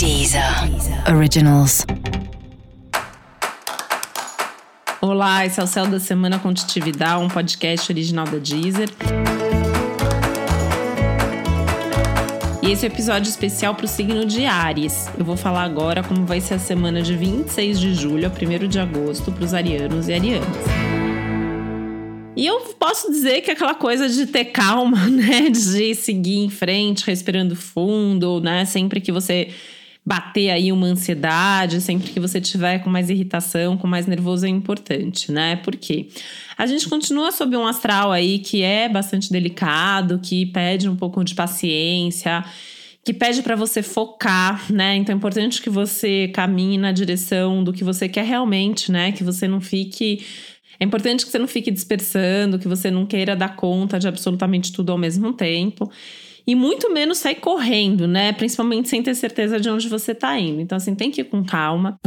Deezer Originals. Olá, esse é o Céu da Semana Contitividade, um podcast original da Deezer. E esse é um episódio especial para o signo de Ares. Eu vou falar agora como vai ser a semana de 26 de julho a 1 de agosto para os arianos e arianas. E eu posso dizer que aquela coisa de ter calma, né? De seguir em frente, respirando fundo, né? Sempre que você bater aí uma ansiedade, sempre que você tiver com mais irritação, com mais nervoso é importante, né? Porque a gente continua sob um astral aí que é bastante delicado, que pede um pouco de paciência, que pede para você focar, né? Então é importante que você caminhe na direção do que você quer realmente, né? Que você não fique é importante que você não fique dispersando, que você não queira dar conta de absolutamente tudo ao mesmo tempo. E muito menos sair correndo, né? Principalmente sem ter certeza de onde você tá indo. Então, assim, tem que ir com calma.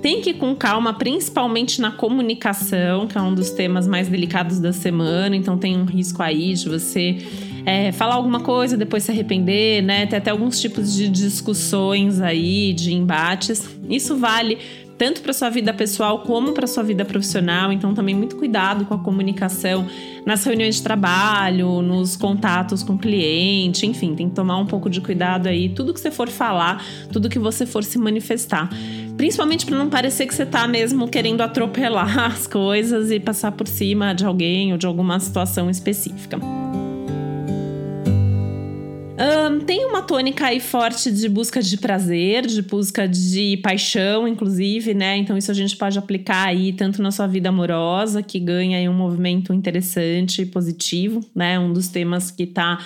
Tem que ir com calma, principalmente na comunicação, que é um dos temas mais delicados da semana. Então, tem um risco aí de você é, falar alguma coisa, depois se arrepender, né? Tem até alguns tipos de discussões aí, de embates. Isso vale tanto para sua vida pessoal como para sua vida profissional. Então, também muito cuidado com a comunicação nas reuniões de trabalho, nos contatos com o cliente, enfim, tem que tomar um pouco de cuidado aí. Tudo que você for falar, tudo que você for se manifestar. Principalmente para não parecer que você está mesmo querendo atropelar as coisas e passar por cima de alguém ou de alguma situação específica. Tem uma tônica aí forte de busca de prazer, de busca de paixão, inclusive, né? Então, isso a gente pode aplicar aí tanto na sua vida amorosa, que ganha aí um movimento interessante e positivo, né? Um dos temas que tá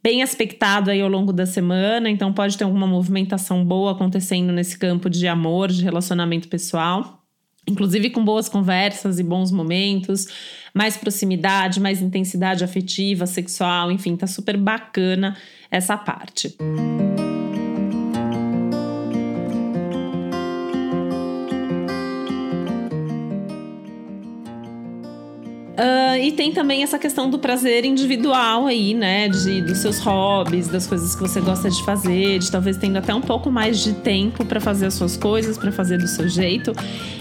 bem aspectado aí ao longo da semana, então pode ter alguma movimentação boa acontecendo nesse campo de amor, de relacionamento pessoal inclusive com boas conversas e bons momentos, mais proximidade, mais intensidade afetiva, sexual, enfim, tá super bacana essa parte. Uh, e tem também essa questão do prazer individual aí, né? De, dos seus hobbies, das coisas que você gosta de fazer, de talvez tendo até um pouco mais de tempo para fazer as suas coisas, para fazer do seu jeito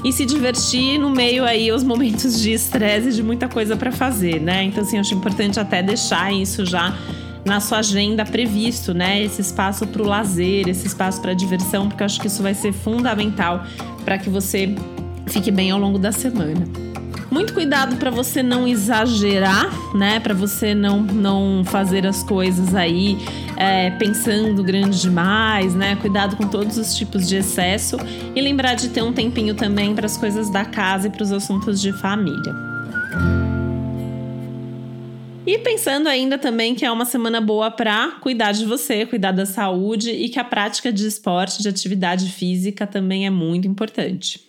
e se divertir no meio aí os momentos de estresse de muita coisa para fazer, né? Então, assim, acho importante até deixar isso já na sua agenda previsto, né? Esse espaço para o lazer, esse espaço para diversão, porque eu acho que isso vai ser fundamental para que você fique bem ao longo da semana. Muito cuidado para você não exagerar, né? Para você não, não fazer as coisas aí é, pensando grande demais, né? Cuidado com todos os tipos de excesso e lembrar de ter um tempinho também para as coisas da casa e para os assuntos de família. E pensando ainda também que é uma semana boa para cuidar de você, cuidar da saúde e que a prática de esporte, de atividade física também é muito importante.